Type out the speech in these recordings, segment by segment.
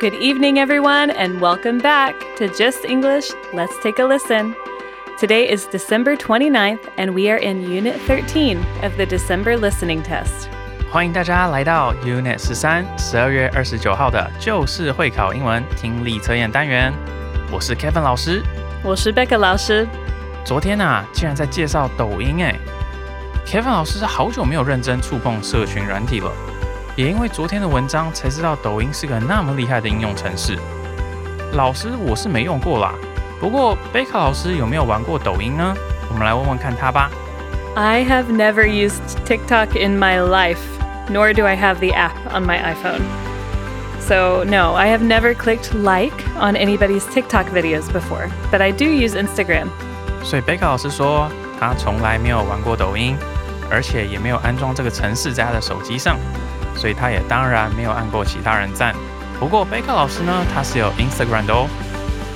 Good evening, everyone, and welcome back to Just English. Let's take a listen. Today is December 29th, and we are in Unit 13 of the December listening test. 欢迎大家来到 Unit 十三，十二月二十九号的就是会考英文听力测验单元。我是 Kevin 老师。我是 Becca 老师。昨天啊，竟然在介绍抖音哎，Kevin 老师好久没有认真触碰社群软体了， 也因为昨天的文章才知道抖音是个那么厉害的应用程式。老师我是没用过啦，不过贝卡老师有没有玩过抖音呢？我们来问问看他吧。I have never used TikTok in my life, nor do I have the app on my iPhone. So, no, I have never clicked like on anybody's TikTok videos before, but I do use Instagram. 所以贝卡老师说他从来没有玩过抖音，而且也没有安装这个程式在他的手机上，所以他也当然没有按过其他人赞。不过贝克老师呢，他是有 Instagram 的哦。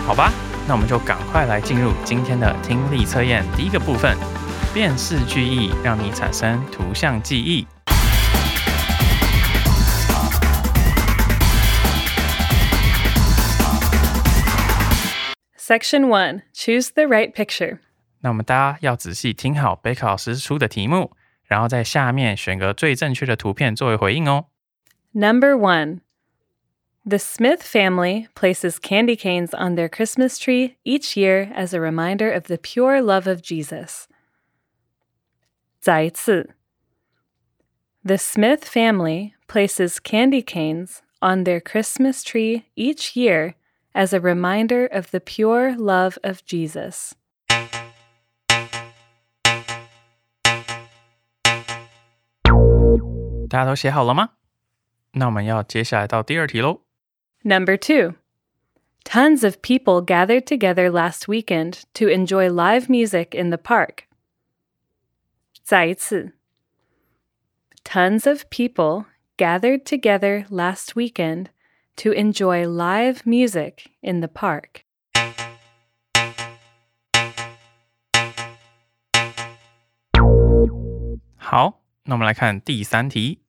好吧，那我们就赶快来进入今天的听力测验第一个部分，辨识句意，让你产生图像记忆。Section one: Choose the right picture. 那我们大家要仔细听好贝克老师出的题目，然后在下面选个最正确的图片作为回应哦。 Number 1 The Smith family places candy canes on their Christmas tree each year as a reminder of the pure love of Jesus. 再一次 The Smith family places candy canes on their Christmas tree each year as a reminder of the pure love of Jesus. 大家都写好了吗？那我们要接下来到第二题喽。 Number two, tons of people gathered together last weekend to enjoy live music in the park. 再一次 Tons of people gathered together last weekend to enjoy live music in the park. 好，那我们来看第三题。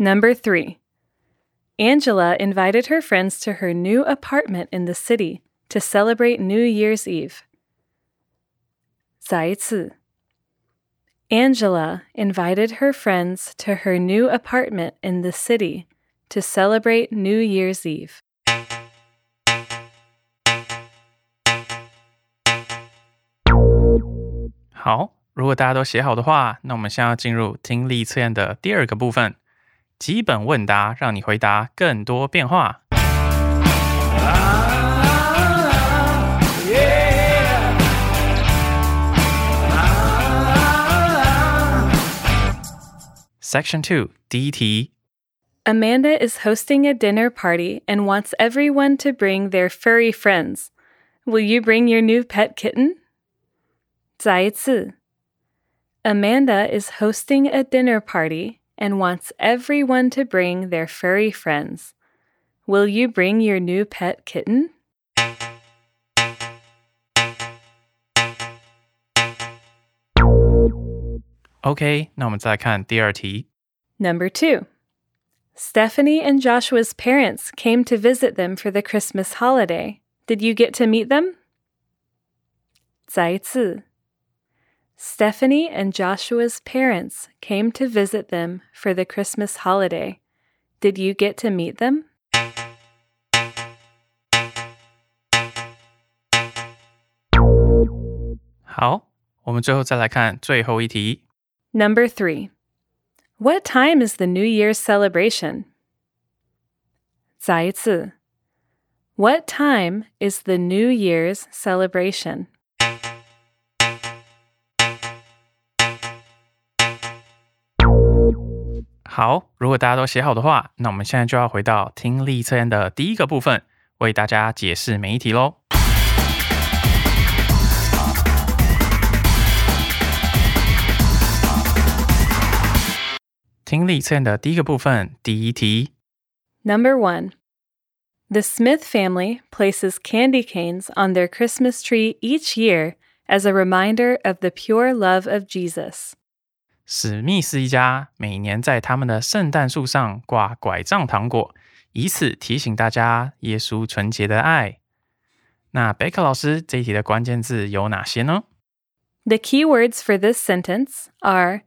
Number three, Angela invited her friends to her new apartment in the city to celebrate New Year's Eve. 再一次 Angela invited her friends to her new apartment in the city to celebrate New Year's Eve. 好，如果大家都写好的话，那我们现在要进入听力测验的第二个部分， 基本问答，让你回答更多变化。 Section Two 第一题， Amanda is hosting a dinner party and wants everyone to bring their furry friends. Will you bring your new pet kitten? 再一次 Amanda is hosting a dinner party and wants everyone to bring their furry friends. Will you bring your new pet kitten? ，OK，那我们再来看第二题。 Number two. Stephanie and Joshua's parents came to visit them for the Christmas holiday. Did you get to meet them? 再一次 Stephanie and Joshua's parents came to visit them for the Christmas holiday. Did you get to meet them? 好，我们最后再来看最后一题。 Number three. What time is the New Year's celebration? 再一次 What time is the New Year's celebration? 好，如果大家都写好的话，那我们现在就要回到听力测验的第一个部分，为大家解释每一题喽。听力测验的第一个部分，第一题， Number one. The Smith family places candy canes on their Christmas tree each year as a reminder of the pure love of Jesus. 史密斯一家每年在他们的圣诞树上挂拐杖糖果，以此提醒大家耶稣纯洁的爱。那贝克老师这一题的关键字有哪些呢？The key words for this sentence are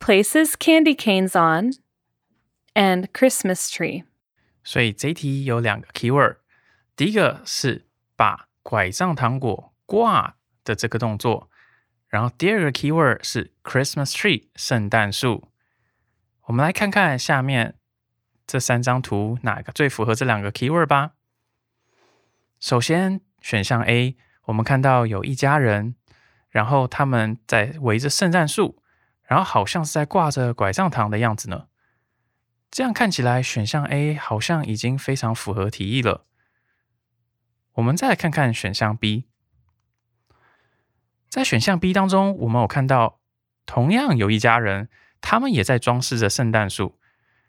places candy canes on and Christmas tree. 所以这一题有两个 keyword，第一个是把拐杖糖果挂的这个动作，然后第二个 keyword 是 Christmas tree 圣诞树。我们来看看下面这三张图哪个最符合这两个 keyword 吧。首先，选项 A，我们看到有一家人，然后他们在围着圣诞树，然后好像是在挂着拐杖糖的样子呢。这样看起来，选项 A 好像已经非常符合题意了。我们再来看看选项 B，在选项 B 当中，我们有看到同样有一家人，他们也在装饰着圣诞树。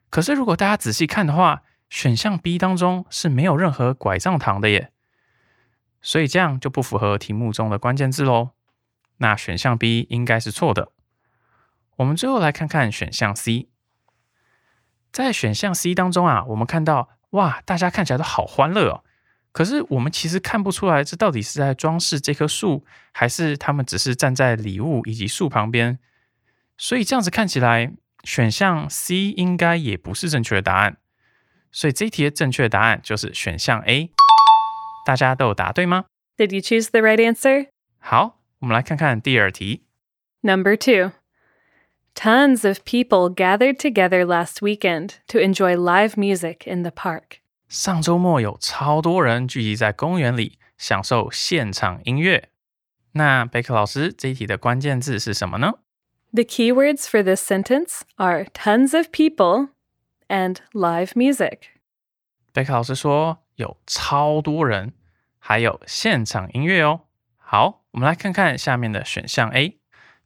可是如果大家仔细看的话，选项 B 当中是没有任何拐杖糖的耶，所以这样就不符合题目中的关键字喽。那选项 B 应该是错的。我们最后来看看选项 C。在选项 C 当中啊，我们看到哇，大家看起来都好欢乐哦。可是我们其实看不出来，这到底是在装饰这棵树，还是他们只是站在礼物以及树旁边？所以这样子看起来，选项 C 应该也不是正确的答案。所以这一题的正确答案就是选项 A。大家都有答对吗？ Did you choose the right answer? 好，我们来看看第二题。 Number two. Tons of people gathered together last weekend to enjoy live music in the park. 上周末有超多人聚集在公园里享受现场音乐。那贝克老师这一题的关键字是什么呢？The key words for this sentence are tons of people and live music. 贝克老师说有超多人，还有现场音乐哦。好，我们来看看下面的选项 A。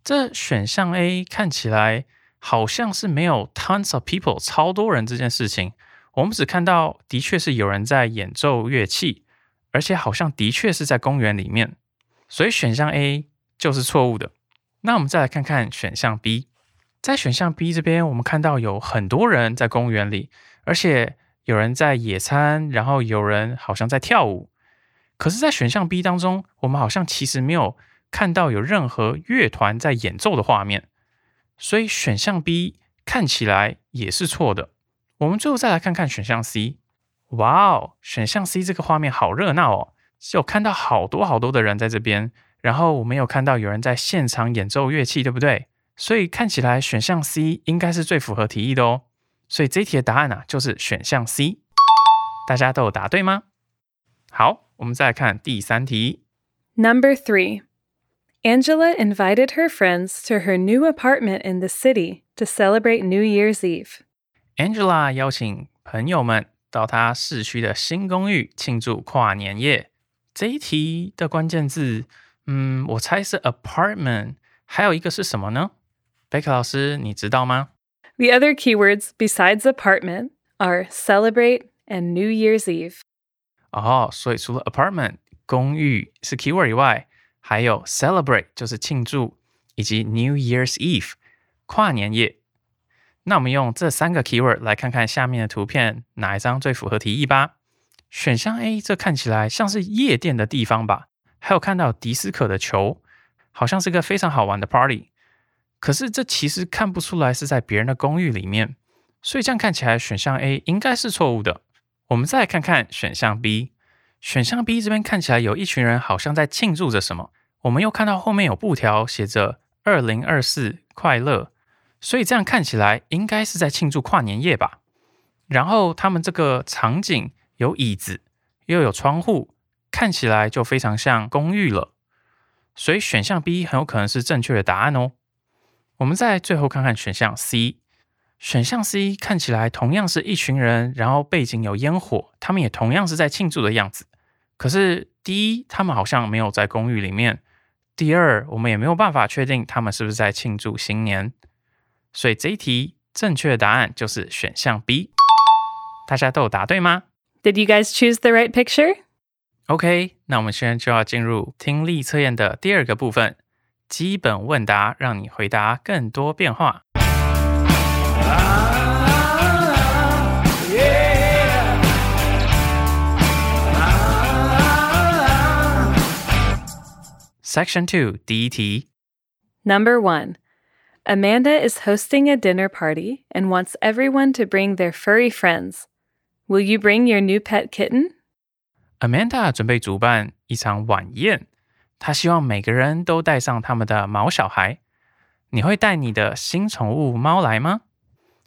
这选项 A 看起来好像是没有 tons of people 超多人这件事情。我们只看到的确是有人在演奏乐器，而且好像的确是在公园里面，所以选项 A 就是错误的。那我们再来看看选项 B，在选项 B 这边，我们看到有很多人在公园里，而且有人在野餐，然后有人好像在跳舞。可是，在选项 B 当中，我们好像其实没有看到有任何乐团在演奏的画面，所以选项 B 看起来也是错的。我们最后再来看看选项 C。哇哦，选项 C 这个画面好热闹哦，是有看到好多好多的人在这边，然后我们有看到有人在现场演奏乐器，对不对？所以看起来选项 C 应该是最符合题意的哦。所以这一题的答案啊，就是选项 C。大家都有答对吗？好，我们再来看第三题。Number three. Angela invited her friends to her new apartment in the city to celebrate New Year's Eve. Angela 邀请朋友们到她市区的新公寓庆祝跨年夜。这一题的关键字，嗯，我猜是 apartment，还有一个是什么呢？贝克老师，你知道吗？ The other keywords besides apartment are celebrate and New Year's Eve. 哦，所以除了 apartment 公寓是 keyword 以外，还有 celebrate 就是庆祝，以及 New Year's Eve 跨年夜。 那我们用这三个 keyword 来看看下面的图片哪一张最符合题意吧。选项 A 这看起来像是夜店的地方吧，还有看到迪斯科的球，好像是个非常好玩的 party。可是这其实看不出来是在别人的公寓里面，所以这样看起来选项 A 应该是错误的。我们再来看看选项 B，选项 B 这边看起来有一群人好像在庆祝着什么，我们又看到后面有布条写着“二零二四快乐”，所以这样看起来应该是在庆祝跨年夜吧。然后他们这个场景有椅子，又有窗户，看起来就非常像公寓了。所以选项 B 很有可能是正确的答案哦。我们再最后看看选项 C，选项 C 看起来同样是一群人，然后背景有烟火，他们也同样是在庆祝的样子。可是第一，他们好像没有在公寓里面；第二，我们也没有办法确定他们是不是在庆祝新年。所以这一题正确答案就是选项 B。大家都有答对吗 Did you guys choose the right picture?？OK，那我们现在就要进入听力测验的第二个部分——基本问答，让你回答更多变化。Section Two 第一题，Number one Amanda is hosting a dinner party and wants everyone to bring their furry friends. Will you bring your new pet kitten? Amanda 准备主办一场晚宴，她希望每个人都带上他们的毛小孩。你会带你的新宠物猫来吗？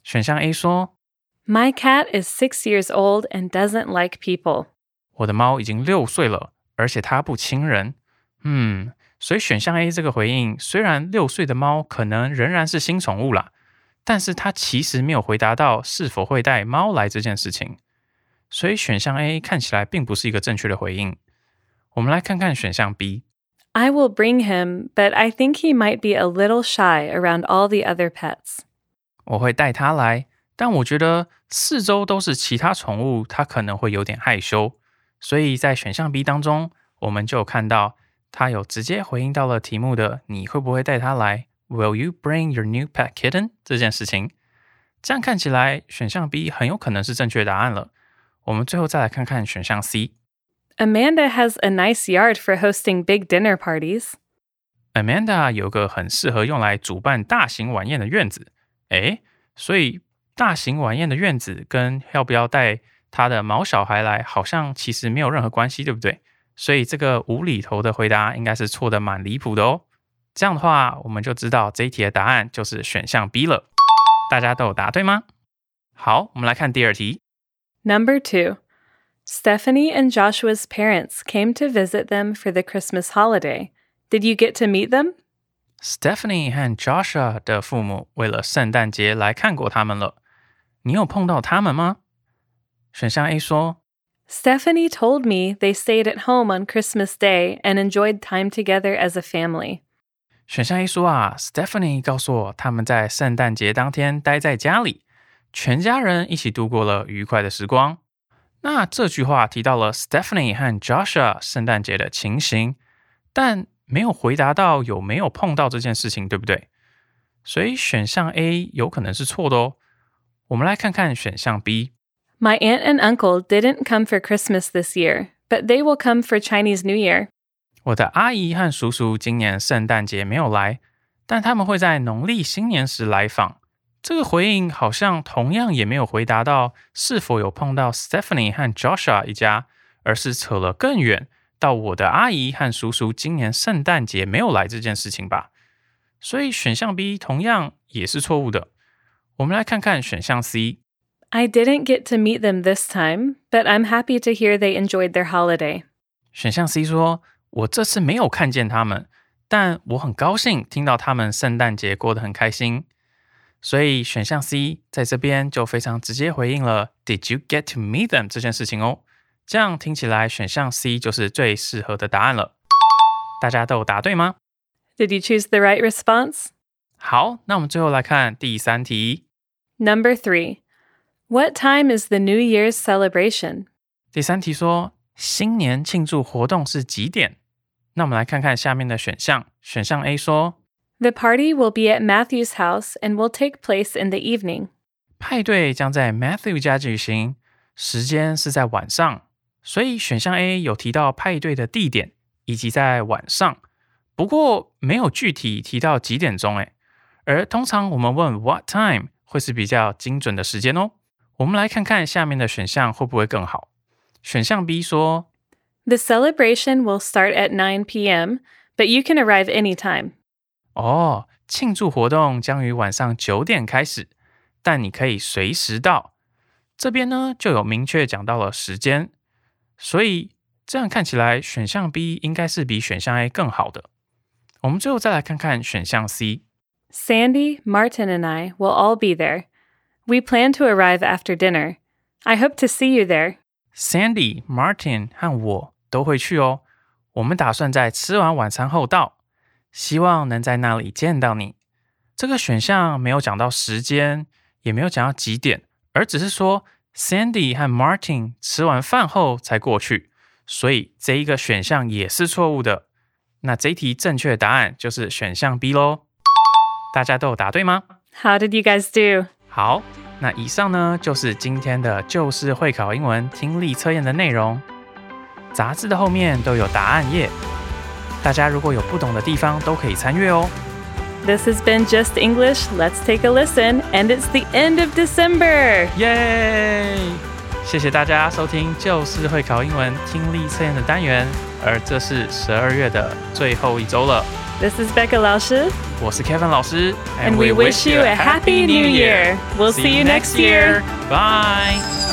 选项 A 说 My cat is six years old and doesn't like people.：“ 我的猫已经六岁了，而且它不亲人。”嗯， 所以选项 A 这个回应，虽然六岁的猫可能仍然是新宠物啦，但是它其实没有回答到是否会带猫来这件事情。所以选项 A 看起来并不是一个正确的回应。我们来看看选项 B。I will bring him, but I think he might be a little shy around all the other pets. 我会带它来，但我觉得四周都是其他宠物，它可能会有点害羞。所以在选项 B 当中，我们就看到它有直接回应到了题目的“你会不会带它来 ”，Will you bring your new pet kitten 这件事情。这样看起来，选项 B 很有可能是正确答案了。我们最后再来看看选项 C。 Amanda has a nice yard for hosting big dinner parties. Amanda 有个很适合用来主办大型晚宴的院子，诶，所以大型晚宴的院子跟要不要带他的毛小孩来，好像其实没有任何关系，对不对？ 所以这个无厘头的回答应该是错的蛮离谱的哦。这样的话，我们就知道这一题的答案就是选项 B 了。大家都有答对吗？好，我们来看第二题。Number two Stephanie and Joshua's parents came to visit them for the Christmas holiday. Did you get to meet them? Stephanie 和 Joshua 的父母为了圣诞节来看过他们了。你有碰到他们吗？选项 A 说 Stephanie told me they stayed at home on Christmas Day and enjoyed time together as a family. 选项 A 说啊，Stephanie 告诉我他们在圣诞节当天待在家里，全家人一起度过了愉快的时光。那这句话提到了 Stephanie 和 Joshua 圣诞节的情形，但没有回答到有没有碰到这件事情，对不对？所以选项 A 有可能是错的哦。我们来看看选项 B。 My aunt and uncle didn't come for Christmas this year, but they will come for Chinese New Year. 我的阿姨和叔叔今年圣诞节没有来，但他们会在农历新年时来访。这个回应好像同样也没有回答到是否有碰到 Stephanie 和 Joshua 一家，而是扯了更远到我的阿姨和叔叔今年圣诞节没有来这件事情吧。所以选项 B 同样也是错误的。我们来看看选项 C。 I didn't get to meet them this time, but I'm happy to hear they enjoyed their holiday. 选项 C 说：“我这次没有看见他们，但我很高兴听到他们圣诞节过得很开心。”所以选项 C 在这边就非常直接回应了 “Did you get to meet them” 这件事情哦。这样听起来，选项 C 就是最适合的答案了。大家都有答对吗？ Did you choose the right response? 好，那我们最后来看第三题。 Number three. What time is the New Year's celebration? 第三题说新年庆祝活动是几点？那我们来看看下面的选项。选项 A 说 The party will be at Matthew's house and will take place in the evening. 派对将在 Matthew 家举行，时间是在晚上，所以选项 A 有提到派对的地点以及在晚上，不过没有具体提到几点钟。诶，而通常我们问 What time 会是比较精准的时间哦。 我们来看看下面的选项会不会更好。选项 B 说 The celebration will start at 9 p.m., but you can arrive anytime. 哦，庆祝活动将于晚上九点开始，但你可以随时到。这边呢就有明确讲到了时间，所以这样看起来选项 B 应该是比选项 A 更好的。我们最后再来看看选项 C。 Sandy, Martin, and I will all be there. We plan to arrive after dinner. I hope to see you there. Sandy、Martin 和我都会去哦。我们打算在吃完晚餐后到，希望能在那里见到你。这个选项没有讲到时间，也没有讲到几点，而只是说 Sandy 和 Martin 吃完饭后才过去，所以这一个选项也是错误的。那这一题正确答案就是选项 B 喽。大家都有答对吗？ How did you guys do? 好，那以上呢就是今天的旧式会考英文听力测验的内容。杂志的后面都有答案页，大家如果有不懂的地方都可以参阅哦。This has been Just English. Let's take a listen. And it's the end of December. 耶！谢谢大家收听旧式会考英文听力测验的单元，而这是十二月的最后一周了。This is Becca 老师我是 Kevin 老师 and we wish you a happy new year. We'll see you next year. Bye.